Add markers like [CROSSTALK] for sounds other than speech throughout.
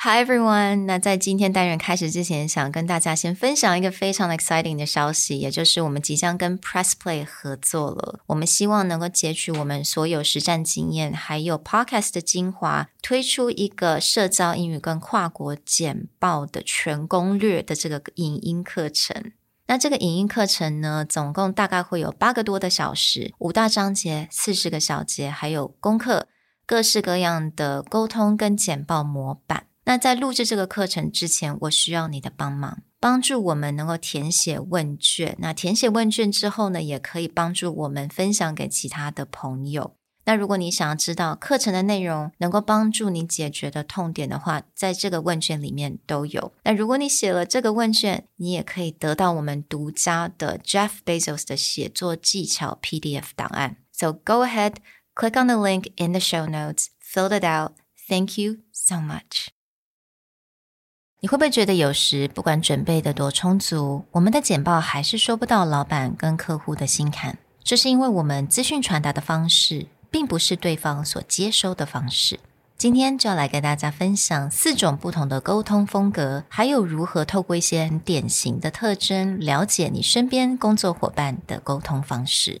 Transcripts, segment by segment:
Hi everyone！那在今天单元开始之前，想跟大家先分享一个非常 exciting 的消息，也就是我们即将跟 Press Play 合作了。我们希望能够截取我们所有实战经验，还有 Podcast 的精华，推出一个社交英语跟跨国简报的全攻略的这个影音课程。那这个影音课程呢，总共大概会有八个多的小时，五大章节，四十个小节，还有功课，各式各样的沟通跟简报模板。那在录制这个课程之前，我需要你的帮忙，帮助我们能够填写问卷。那填写问卷之后呢，也可以帮助我们分享给其他的朋友。那如果你想要知道课程的内容能够帮助你解决的痛点的话，在这个问卷里面都有。那如果你写了这个问卷，你也可以得到我们独家的 Jeff Bezos 的写作技巧 PDF 档案。So go ahead, click on the link in the show notes, fill it out. Thank you so much. 你会不会觉得有时不管准备的多充足，我们的简报还是说不到老板跟客户的心坎？这是因为我们资讯传达的方式，并不是对方所接收的方式。今天就要来跟大家分享四种不同的沟通风格，还有如何透过一些很典型的特征，了解你身边工作伙伴的沟通方式。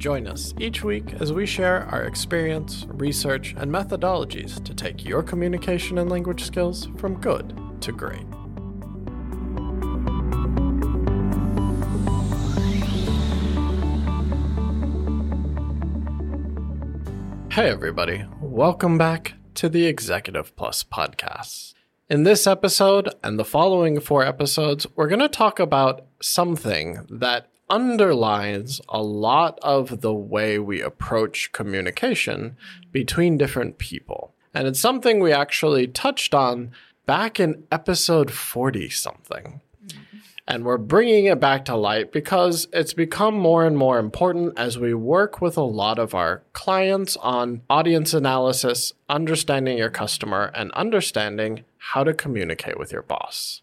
Join us each week as we share our experience, research, and methodologies to take your communication and language skills from good to great. Hey, everybody. Welcome back to the Executive Plus podcast. In this episode and the following four episodes, we're going to talk about something that underlines a lot of the way we approach communication between different people. And it's something we actually touched on back in episode 40 something. And we're bringing it back to light because it's become more and more important as we work with a lot of our clients on audience analysis, understanding your customer, and understanding how to communicate with your boss.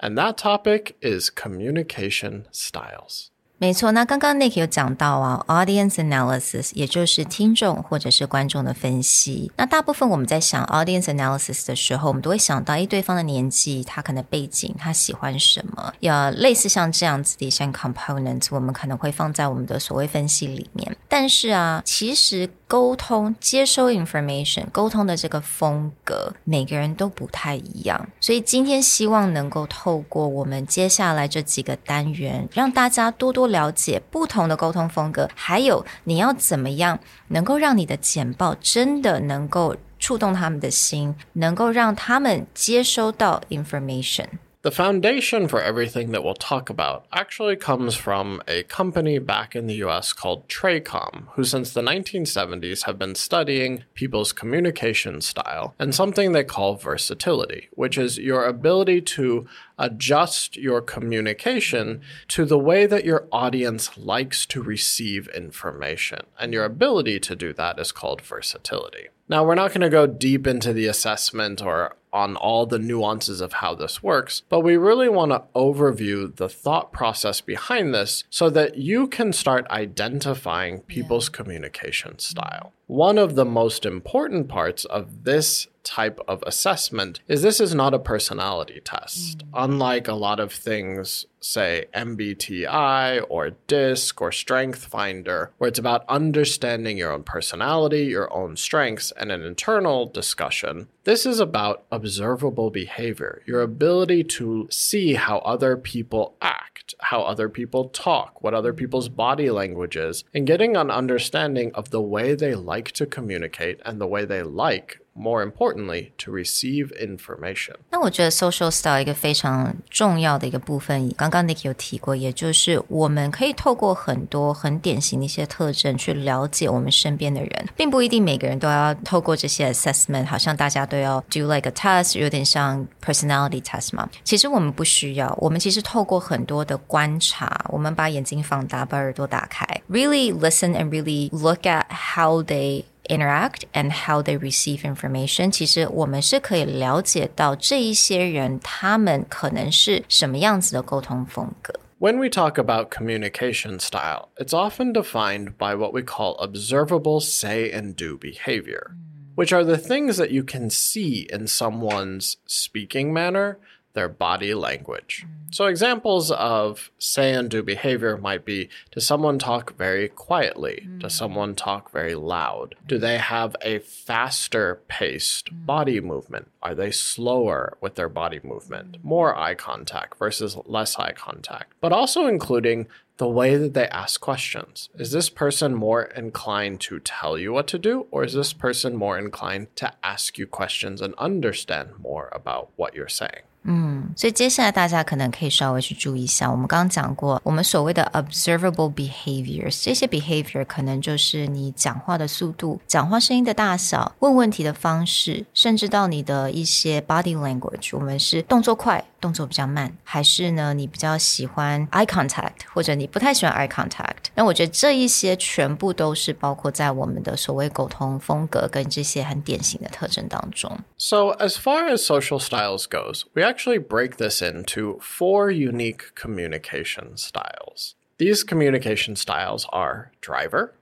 And that topic is communication styles. 没错，那刚刚 Nick 有讲到啊，audience analysis，也就是听众或者是观众的分析。那大部分我们在想 audience analysis 的时候，我们都会想到，诶，对方的年纪，他可能背景，他喜欢什么，要类似像这样子的一些 components，我们可能会放在我们的所谓分析里面。但是啊，其实沟通、接收 information、沟通的这个风格，每个人都不太一样。所以今天希望能够透过我们接下来这几个单元，让大家多多。了解不同的沟通风格，还有你要怎么样能够让你的简报真的能够触动他们的心，能够让他们接收到 information。The foundation for everything that we'll talk about actually comes from a company back in the US called Tracom, who since the 1970s have been studying people's communication style and something they call versatility, which is your ability to adjust your communication to the way that your audience likes to receive information. And your ability to do that is called versatility. Now, we're not going to go deep into the assessment or on all the nuances of how this works, but we really want to overview the thought process behind this so that you can start identifying people's yeah. communication style. One of the most important parts of this type of assessment is this is not a personality test. Mm. Unlike a lot of things, say MBTI or DISC or Strength Finder, where it's about understanding your own personality, your own strengths, and an internal discussion, this is about observable behavior, your ability to see how other people act, how other people talk, what other people's body language is, and getting an understanding of the way they like to communicate and the way they like more importantly, to receive information. 那我觉得 social style 一个非常重要的一个部分，刚刚 Nick 有提过，也就是我们可以透过很多很典型的一些特征去了解我们身边的人，并不一定每个人都要透过这些 assessment，好像大家都要 do like a test，有点像 personality test 嘛。其实我们不需要，我们其实透过很多的观察，我们把眼睛放大，把耳朵打开，really listen and really look at how they interact and how they receive information，其实我们是可以了解到这一些人他们可能是什么样子的沟通风格。When we talk about communication style, it's often defined by what we call observable say and do behavior, which are the things that you can see in someone's speaking manner, their body language. Mm. So, examples of say and do behavior might be Does someone talk very quietly? Does mm. someone talk very loud? Do they have a faster paced mm. body movement? Are they slower with their body movement? More eye contact versus less eye contact? But also including the way that they ask questions. Is this person more inclined to tell you what to do, or is this person more inclined to ask you questions and understand more about what you're saying? 嗯，所以接下来大家可能可以稍微去注意一下，我们刚刚讲过，我们所谓的 observable behaviors，这些 behavior 可能就是你讲话的速度、讲话声音的大小、问问题的方式，甚至到你的一些 body language，我们是动作快、动作比较慢，还是呢你比较喜欢 eye contact，或者你不太喜欢 eye contact？那我觉得这一些全部都是包括在我们的所谓沟通风格跟这些很典型的特征当中。 So, as far as social styles goes, we actually break this into four unique communication styles. These communication styles are driver,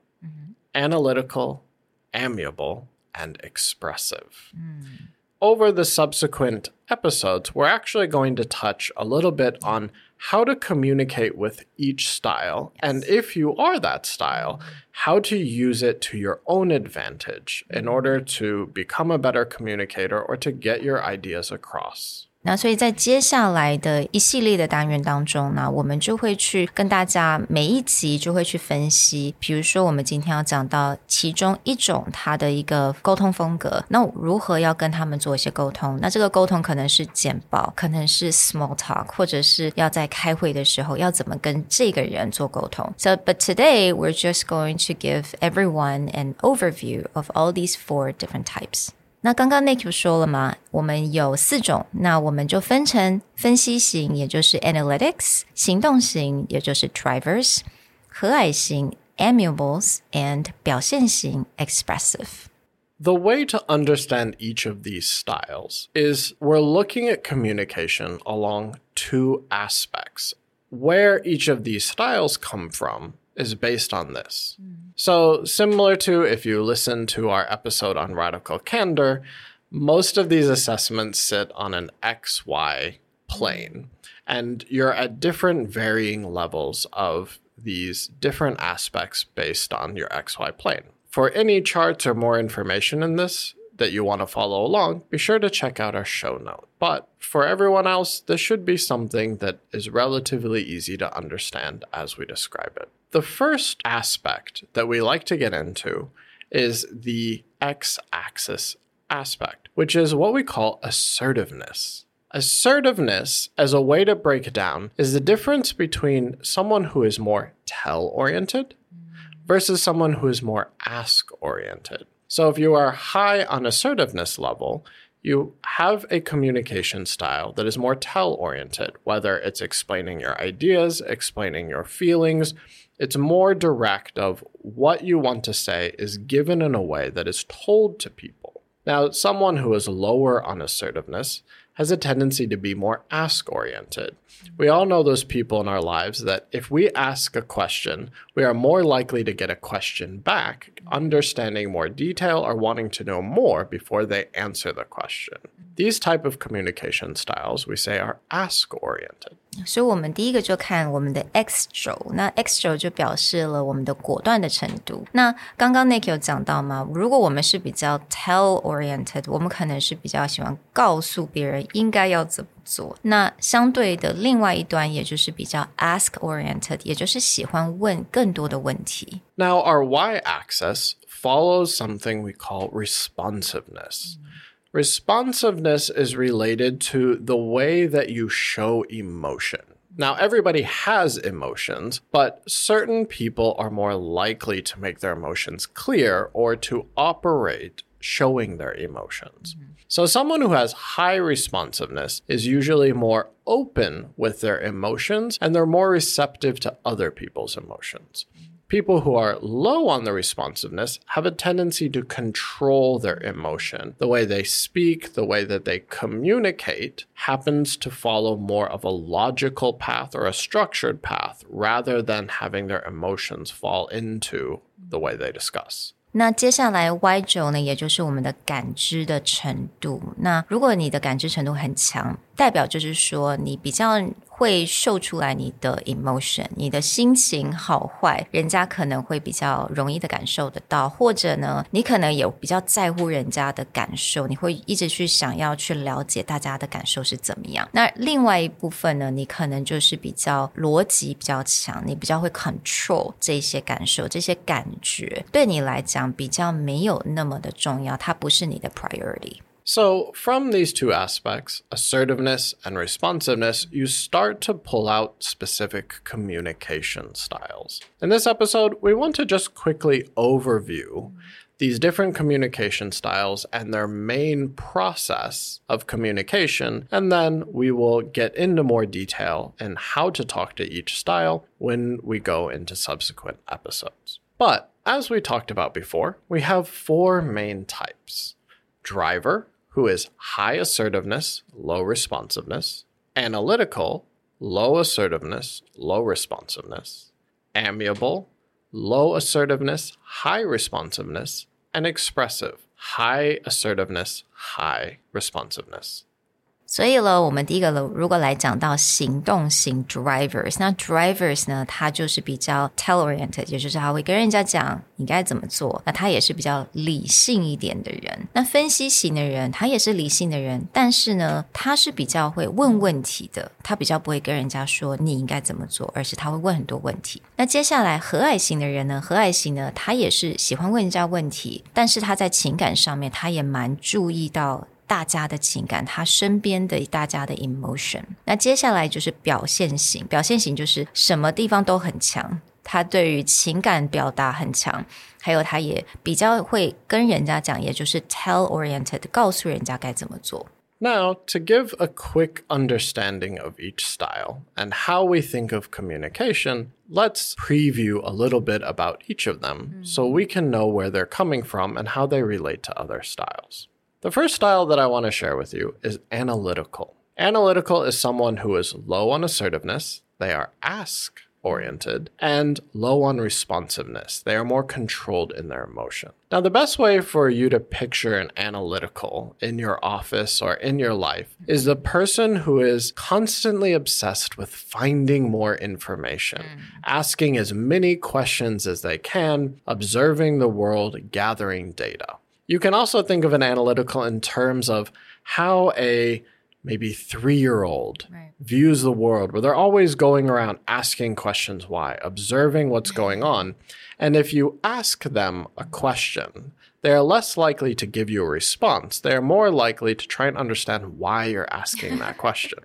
analytical, amiable, and expressive. Over the subsequent episodes, we're actually going to touch a little bit on how to communicate with each style, and if you are that style, how to use it to your own advantage in order to become a better communicator or to get your ideas across. 那所以在接下来的一系列的单元当中呢，我们就会去跟大家每一集就会去分析，比如说我们今天要讲到其中一种它的一个沟通风格，那如何要跟他们做一些沟通？那这个沟通可能是简报，可能是 small talk，或者是要在开会的时候要怎么跟这个人做沟通。So, but today we're just going to give everyone an overview of all these four different types. 那刚刚 Nick 说了嘛，我们有四种，那我们就分成分析型，也就是 analytics；行动型，也就是 drivers；和蔼型 amiables and 表现型 expressive。 The way to understand each of these styles is we're looking at communication along two aspects. Where each of these styles come from is based on this. So, similar to if you listen to our episode on radical candor, most of these assessments sit on an XY plane, and you're at different varying levels of these different aspects based on your XY plane. For any charts or more information in this that you want to follow along, be sure to check out our show note. But for everyone else, this should be something that is relatively easy to understand as we describe it. The first aspect that we like to get into is the x axis aspect, which is what we call assertiveness. Assertiveness, as a way to break it down, is the difference between someone who is more tell oriented versus someone who is more ask oriented. So if you are high on assertiveness level, you have a communication style that is more tell oriented, whether it's explaining your ideas, explaining your feelings. It's more direct of what you want to say is given in a way that is told to people. Now, someone who is lower on assertiveness has a tendency to be more ask oriented. We all know those people in our lives that if we ask a question, we are more likely to get a question back, understanding more detail or wanting to know more before they answer the question. These type of communication styles we say are ask oriented. 所以我们第一个就看我们的 X 轴，那 X 轴就表示了我们的果断的程度。那刚刚 Nick 有讲到吗？如果我们是比较 tell oriented，我们可能是比较喜欢告诉别人应该要怎么做。那相对的另外一端，也就是比较 ask oriented，也就是喜欢问更多的问题。 Now, our y axis follows something we call responsiveness. Responsiveness is related to the way that you show emotion. Now, everybody has emotions, but certain people are more likely to make their emotions clear or to operate showing their emotions. Mm-hmm. So, someone who has high responsiveness is usually more open with their emotions and they're more receptive to other people's emotions. Mm-hmm. People who are low on the responsiveness have a tendency to control their emotion. The way they speak, the way that they communicate happens to follow more of a logical path or a structured path rather than having their emotions fall into the way they discuss. 那接下来 Y 轴呢，也就是我们的感知的程度。那如果你的感知程度很强，代表就是说你比较 会秀出来你的 emotion，你的心情好坏，人家可能会比较容易的感受得到，或者呢，你可能也比较在乎人家的感受，你会一直去想要去了解大家的感受是怎么样。那另外一部分呢，你可能就是比较逻辑比较强，你比较会 control 这些感受、这些感觉，对你来讲比较没有那么的重要，它不是你的 priority。So, from these two aspects, assertiveness and responsiveness, you start to pull out specific communication styles. In this episode, we want to just quickly overview these different communication styles and their main process of communication, and then we will get into more detail in how to talk to each style when we go into subsequent episodes. But as we talked about before, we have four main types driver, who is high assertiveness, low responsiveness, analytical, low assertiveness, low responsiveness, amiable, low assertiveness, high responsiveness, and expressive, high assertiveness, high responsiveness. 所以呢，我们第一个如果来讲到行动型 drivers，那 drivers 呢，它就是比较 tell orient，也就是他会跟人家讲你该怎么做。那他也是比较理性一点的人。那分析型的人，他也是理性的人，但是呢，他是比较会问问题的，他比较不会跟人家说你应该怎么做，而是他会问很多问题。那接下来和蔼型的人呢，和蔼型呢，他也是喜欢问人家问题，但是他在情感上面，他也蛮注意到。大家的情感，他身边的大家的 emotion。那接下来就是表现型，表现型就是什么地方都很强，他对于情感表达很强，还有他也比较会跟人家讲，也就是 tell oriented，告诉人家该怎么做。 Now, to give a quick understanding of each style and how we think of communication, let's preview a little bit about each of them so we can know where they're coming from and how they relate to other styles. The first style that I want to share with you is analytical. Analytical is someone who is low on assertiveness, they are ask oriented, and low on responsiveness. They are more controlled in their emotion. Now, the best way for you to picture an analytical in your office or in your life is the person who is constantly obsessed with finding more information, mm. asking as many questions as they can, observing the world, gathering data. You can also think of an analytical in terms of how a maybe three year old Right. views the world, where they're always going around asking questions why, observing what's going on. And if you ask them a question, they are less likely to give you a response. They are more likely to try and understand why you're asking that question. [LAUGHS]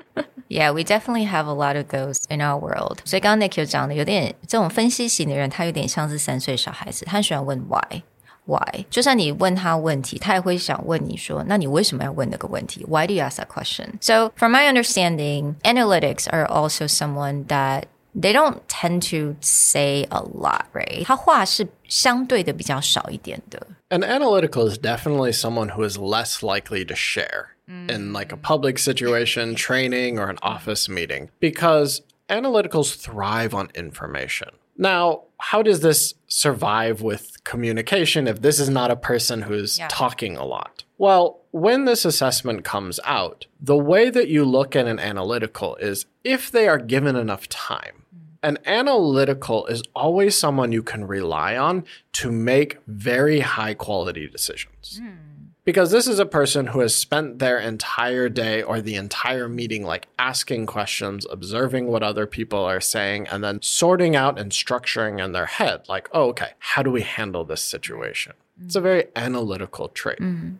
Yeah, we definitely have a lot of those in our world. 所以刚刚 Nick 有讲的，有点这种分析型的人，他有点像是三岁小孩子，他很喜欢问 why。 Why？就算你问他问题，他也会想问你说：“那你为什么要问那个问题？Why do you ask that question?” So, from my understanding, analytics are also someone that they don't tend to say a lot, right? 他话是相对的比较少一点的。 An analytical is definitely someone who is less likely to share in like a public situation, training, [LAUGHS] or an office meeting because analyticals thrive on information. Now, how does this survive with communication if this is not a person who's Yeah. talking a lot? Well, when this assessment comes out, the way that you look at an analytical is if they are given enough time. Mm. An analytical is always someone you can rely on to make very high quality decisions. Hmm Because this is a person who has spent their entire day or the entire meeting like asking questions, observing what other people are saying, and then sorting out and structuring in their head, like, oh, okay, how do we handle this situation? It's a very analytical trait.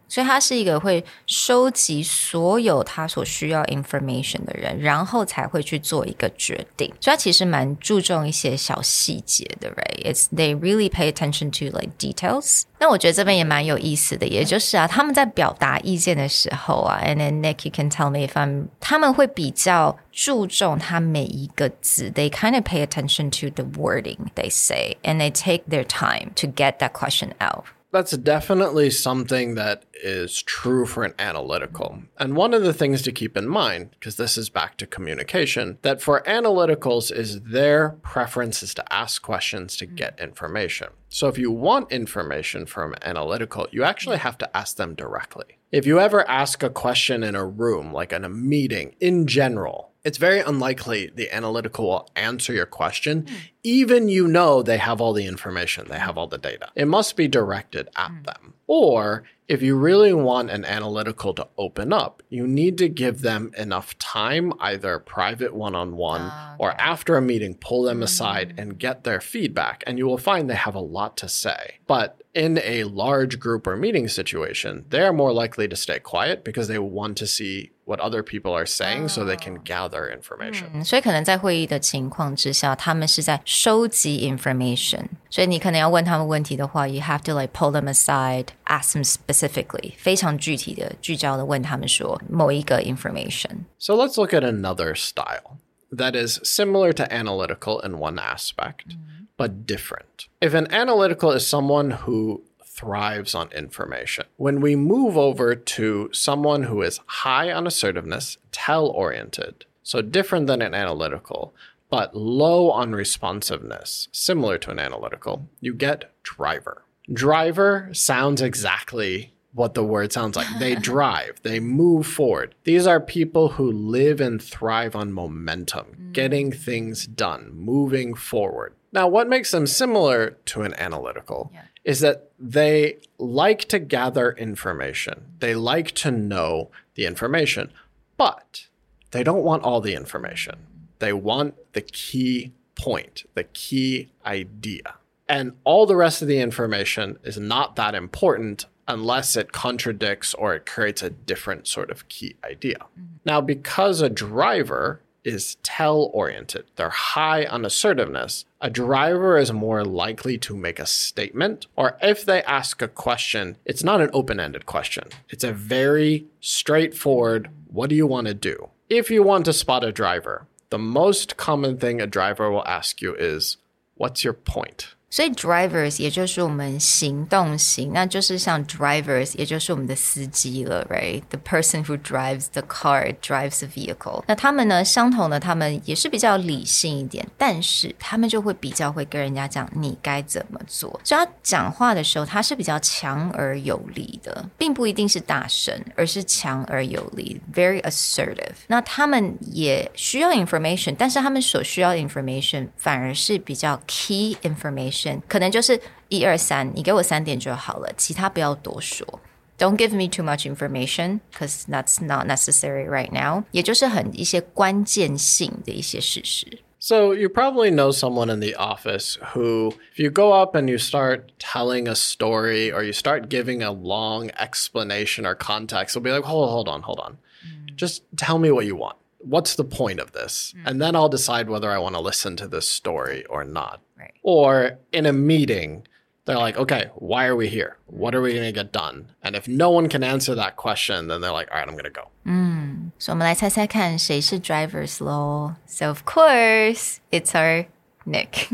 所以他是一个会收集所有他所需要 information 的人，然后才会去做一个决定。所以他其实蛮注重一些小细节的，right？It's they really pay attention to like details。 那我觉得这边也蛮有意思的，也就是啊，他们在表达意见的时候啊，and then Nick you can tell me if I'm，他们会比较注重他每一个字，they kind of pay attention to the wording they say and they take their time to get that question out。 That's definitely something that is true for an analytical. And one of the things to keep in mind, because this is back to communication, that for analyticals is their preference is to ask questions to get information. So if you want information from analytical, you actually have to ask them directly. If you ever ask a question in a room, like in a meeting in general, it's very unlikely the analytical will answer your question, hmm. even you know they have all the information, they have all the data. It must be directed at hmm. them. Or if you really want an analytical to open up, you need to give them enough time, either private one on one or after a meeting, pull them aside mm. and get their feedback. And you will find they have a lot to say. But in a large group or meeting situation, they're more likely to stay quiet because they want to see what other people are saying so they can gather information. 嗯所以可能在会议的情况之下，他们是在收集 information，所以你可能要问他们问题的话，you have to like pull them aside, ask them specifically，非常具体的聚焦的问他们说某一个 information。 So let's look at another style that is similar to analytical in one aspect, but different. If an analytical is someone who thrives on information, when we move over to someone who is high on assertiveness, tell oriented, so different than an analytical, but low on responsiveness, similar to an analytical, you get driver. Driver sounds exactly what the word sounds like. They [LAUGHS] drive, they move forward. These are people who live and thrive on momentum, mm. getting things done, moving forward. Now, what makes them similar to an analytical is that they like to gather information, they like to know the information, but they don't want all the information. They want the key point, the key idea. And all the rest of the information is not that important unless it contradicts or it creates a different sort of key idea. Mm-hmm. Now, because a driver is tell oriented, they're high on assertiveness, a driver is more likely to make a statement, or if they ask a question, it's not an open ended question. It's a very straightforward, what do you want to do? If you want to spot a driver, the most common thing a driver will ask you is, what's your point? 所以 drivers 也就是我们行动型，那就是像 drivers 也就是我们的司机了，right？The person who drives the car drives the vehicle。那他们呢，相同的，他们也是比较理性一点，但是他们就会比较会跟人家讲你该怎么做。所以他讲话的时候，他是比较强而有力的，并不一定是大声，而是强而有力，very assertive。那他们也需要 information，但是他们所需要的 information 反而是比较 key information，可能就是一二三，你给我三点就好了，其他不要多说。Don't give me too much information, because that's not necessary right now。也就是很一些关键性的一些事实。 So you probably know someone in the office who, if you go up and you start telling a story or you start giving a long explanation or context, they'll be like, hold, hold on, hold on. Just tell me what you want. What's the point of this? And then I'll decide whether I want to listen to this story or not. Right. Or in a meeting, they're like, okay, why are we here? What are we going to get done? And if no one can answer that question, then they're like, all right, I'm going to go. 所以我们来猜猜看谁是 drivers 咯。So of course it's our Nick。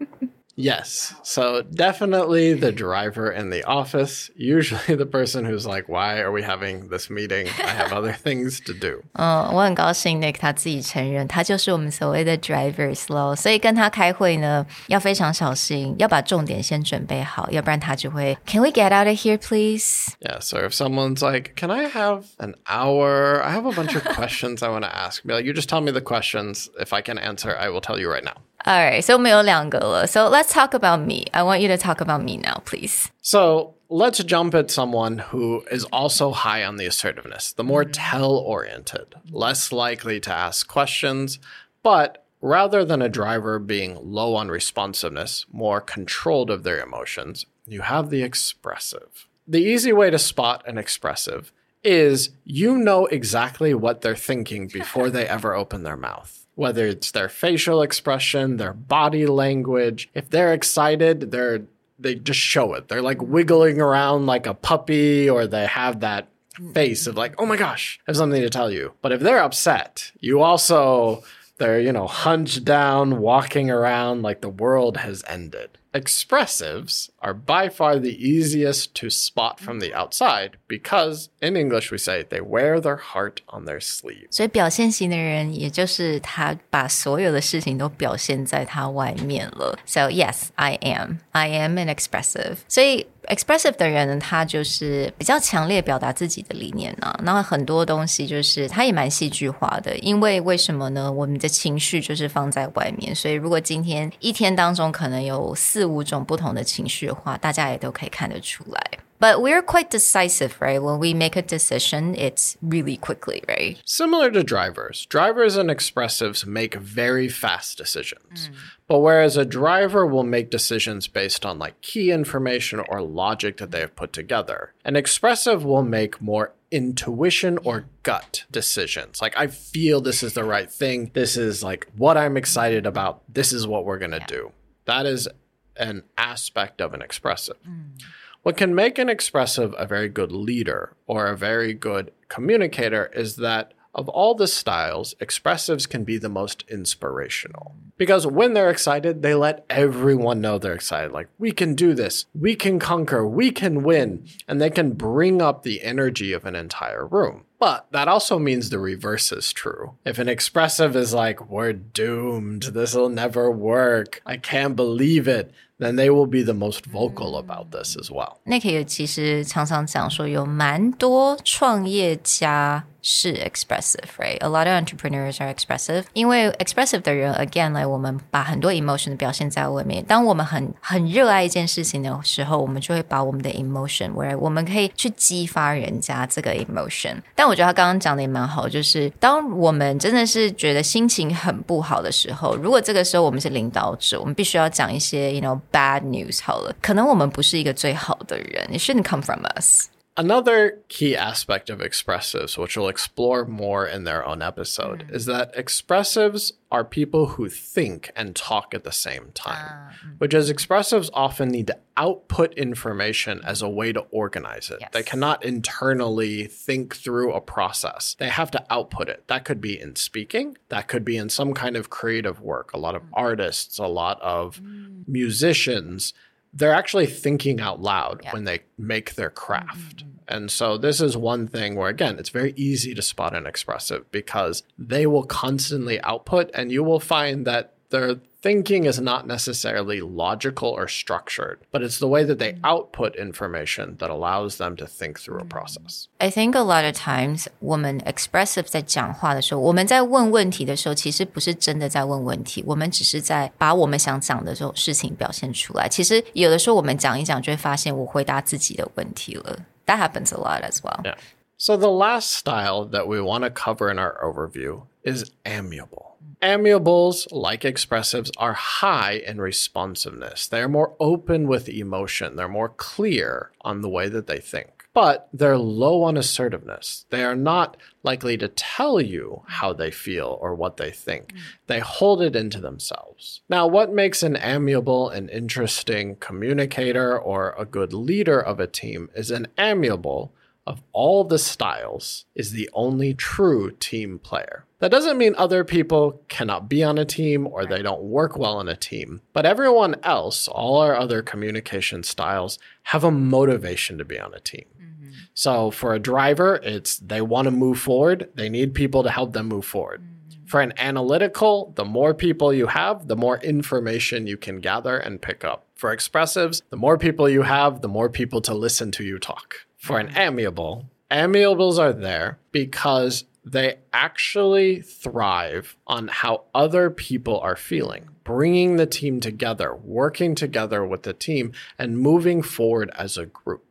[LAUGHS] Yes. So definitely the driver in the office, usually the person who's like, why are we having this meeting? I have other things [LAUGHS] to do. 嗯，我很高兴 Nick 他自己承认，他就是我们所谓的 drivers 咯。所以跟他开会呢，要非常小心，要把重点先准备好，要不然他就会 Can we get out of here, please? Yeah. So if someone's like, can I have an hour? I have a bunch of [LAUGHS] questions I want to ask. Be like, you just tell me the questions. If I can answer, I will tell you right now. All right, so 我们有两个了。So let's talk about me. I want you to talk about me now, please. So let's jump at someone who is also high on the assertiveness, the more tell oriented, less likely to ask questions, but rather than a driver being low on responsiveness, more controlled of their emotions, you have the expressive. The easy way to spot an expressive is you know exactly what they're thinking before they ever [LAUGHS] open their mouth whether it's their facial expression, their body language. If they're excited, they're they just show it. They're like wiggling around like a puppy or they have that face of like, "Oh my gosh, I have something to tell you." But if they're upset, you also they're, you know, hunched down, walking around like the world has ended. Expressives are by far the easiest to spot from the outside because, in English, we say they wear their heart on their sleeve. 所以表现型的人，也就是他把所有的事情都表现在他外面了。So yes, I am. I am an expressive. 所以 expressive 的人呢，他就是比较强烈表达自己的理念啊。那很多东西就是他也蛮戏剧化的，因为为什么呢？我们的情绪就是放在外面，所以如果今天一天当中可能有四五种不同的情绪 的话，大家也都可以看得出来。But we're quite decisive, right? When we make a decision, it's really quickly, right? Similar to drivers, drivers and expressives make very fast decisions. But whereas a driver will make decisions based on like key information or logic that they have put together, an expressive will make more intuition or gut decisions. Like, I feel this is the right thing. This is like what I'm excited about. This is what we're going to do. That is an aspect of an expressive. Hmm. What can make an expressive a very good leader or a very good communicator is that of all the styles, expressives can be the most inspirational. Because when they're excited, they let everyone know they're excited. Like, we can do this, we can conquer, we can win. And they can bring up the energy of an entire room. But that also means the reverse is true. If an expressive is like, we're doomed, this will never work, I can't believe it, then they will be the most vocal about this as well. Nick 也其实常常讲说，有蛮多创业家 是 expressive，right？A lot of entrepreneurs are expressive，因为 expressive 的人，again，来我们把很多 emotion 表现在外面。当我们很很热爱一件事情的时候，我们就会把我们的 emotion，where 我们可以去激发人家这个 emotion。但我觉得他刚刚讲的也蛮好，就是当我们真的是觉得心情很不好的时候，如果这个时候我们是领导者，我们必须要讲一些 you know bad news 好了，可能我们不是一个最好的人，it shouldn't come from us。 Another key aspect of expressives, which we'll explore more in their own episode, mm. is that expressives are people who think and talk at the same time, ah, mm. which is expressives often need to output information as a way to organize it. They cannot internally think through a process. They have to output it. That could be in speaking, that could be in some kind of creative work. A lot of mm. artists, a lot of musicians, they're actually thinking out loud when they make their craft. Mm-hmm. And so this is one thing where again, it's very easy to spot an expressive because they will constantly output and you will find that their thinking is not necessarily logical or structured, but it's the way that they output information that allows them to think through a process. I think a lot of times 我们 expressive 在讲话的时候，我们在问问题的时候，其实不是真的在问问题，我们只是在把我们想讲的这种事情表现出来。其实有的时候我们讲一讲，就会发现我回答自己的问题了。That happens a lot as well. Yeah. So the last style that we want to cover in our overview is amiable. Amiables, like expressives, are high in responsiveness. They're more open with emotion. They're more clear on the way that they think. But they're low on assertiveness. They are not likely to tell you how they feel or what they think. Mm. They hold it into themselves. Now, what makes an amiable and interesting communicator or a good leader of a team is an amiable of all the styles is the only true team player. That doesn't mean other people cannot be on a team or they don't work well in a team, but everyone else, all our other communication styles, have a motivation to be on a team. Mm-hmm. So for a driver, it's they want to move forward, they need people to help them move forward. Mm-hmm. For an analytical, the more people you have, the more information you can gather and pick up. For expressives, the more people you have, the more people to listen to you talk. For an mm-hmm. amiable, amiables are there because they actually thrive on how other people are feeling, bringing the team together, working together with the team, and moving forward as a group.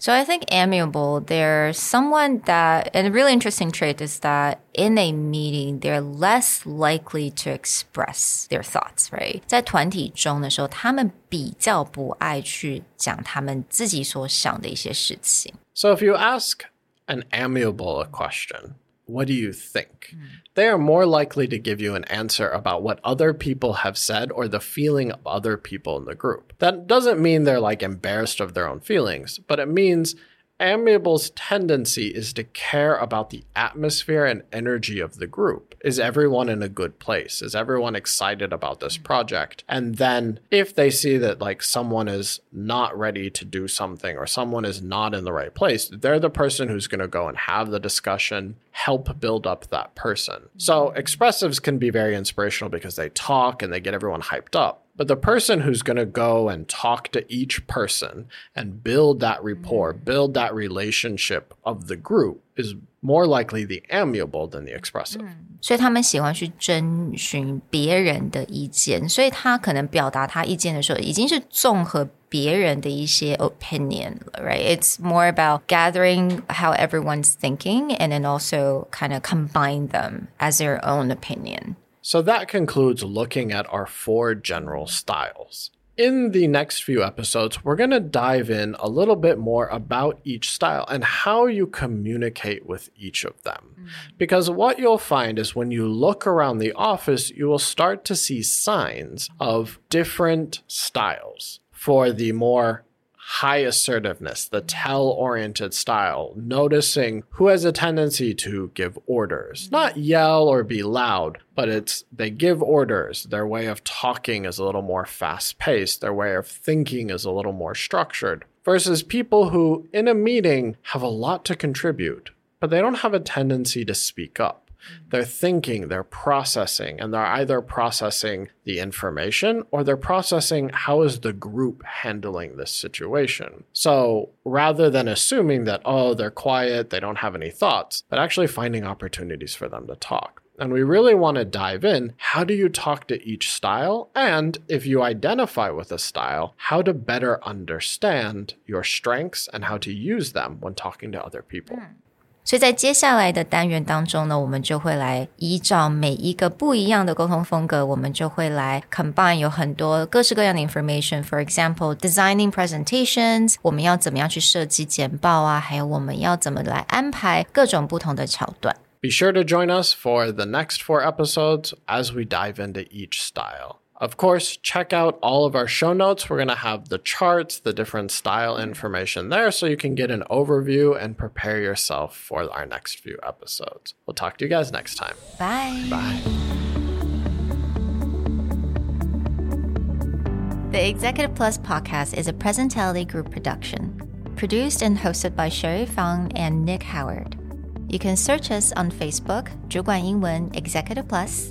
So I think amiable, they're someone that, and a really interesting trait is that in a meeting, they're less likely to express their thoughts, right? 在团体中的时候，他们比较不爱去讲他们自己所想的一些事情。 So if you ask an amiable a question, what do you think? Hmm. They are more likely to give you an answer about what other people have said or the feeling of other people in the group. That doesn't mean they're like embarrassed of their own feelings, but it means Amiable's tendency is to care about the atmosphere and energy of the group. Is everyone in a good place? Is everyone excited about this project? And then if they see that like someone is not ready to do something or someone is not in the right place, they're the person who's going to go and have the discussion, help build up that person. So expressives can be very inspirational because they talk and they get everyone hyped up. But the person who's going to go and talk to each person and build that rapport, build that relationship of the group is more likely the amiable than the expressive. 所以他们喜欢去征询别人的意见，所以他可能表达他意见的时候，已经是综合别人的一些 opinion 了，right? It's more about gathering how everyone's thinking and then also kind of combine them as their own opinion. So that concludes looking at our four general styles. In the next few episodes, we're going to dive in a little bit more about each style and how you communicate with each of them. Mm-hmm. Because what you'll find is when you look around the office, you will start to see signs of different styles. For the more high assertiveness, the tell oriented style, noticing who has a tendency to give orders, not yell or be loud, but it's they give orders. Their way of talking is a little more fast paced, their way of thinking is a little more structured, versus people who in a meeting have a lot to contribute, but they don't have a tendency to speak up they're thinking, they're processing, and they're either processing the information or they're processing how is the group handling this situation. So rather than assuming that, oh, they're quiet, they don't have any thoughts, but actually finding opportunities for them to talk. And we really want to dive in. How do you talk to each style? And if you identify with a style, how to better understand your strengths and how to use them when talking to other people. Hmm. 所以在接下来的单元当中呢，我们就会来依照每一个不一样的沟通风格，我们就会来 combine 有很多各式各样的 information。For example, designing presentations，我们要怎么样去设计简报啊？还有我们要怎么来安排各种不同的桥段。 Be sure to join us for the next four episodes as we dive into each style. Of course, check out all of our show notes. We're going to have the charts, the different style information there so you can get an overview and prepare yourself for our next few episodes. We'll talk to you guys next time. Bye. Bye. The Executive Plus podcast is a Presentality Group production, produced and hosted by Sherry Fang and Nick Howard. You can search us on Facebook, 主管英文 Executive Plus.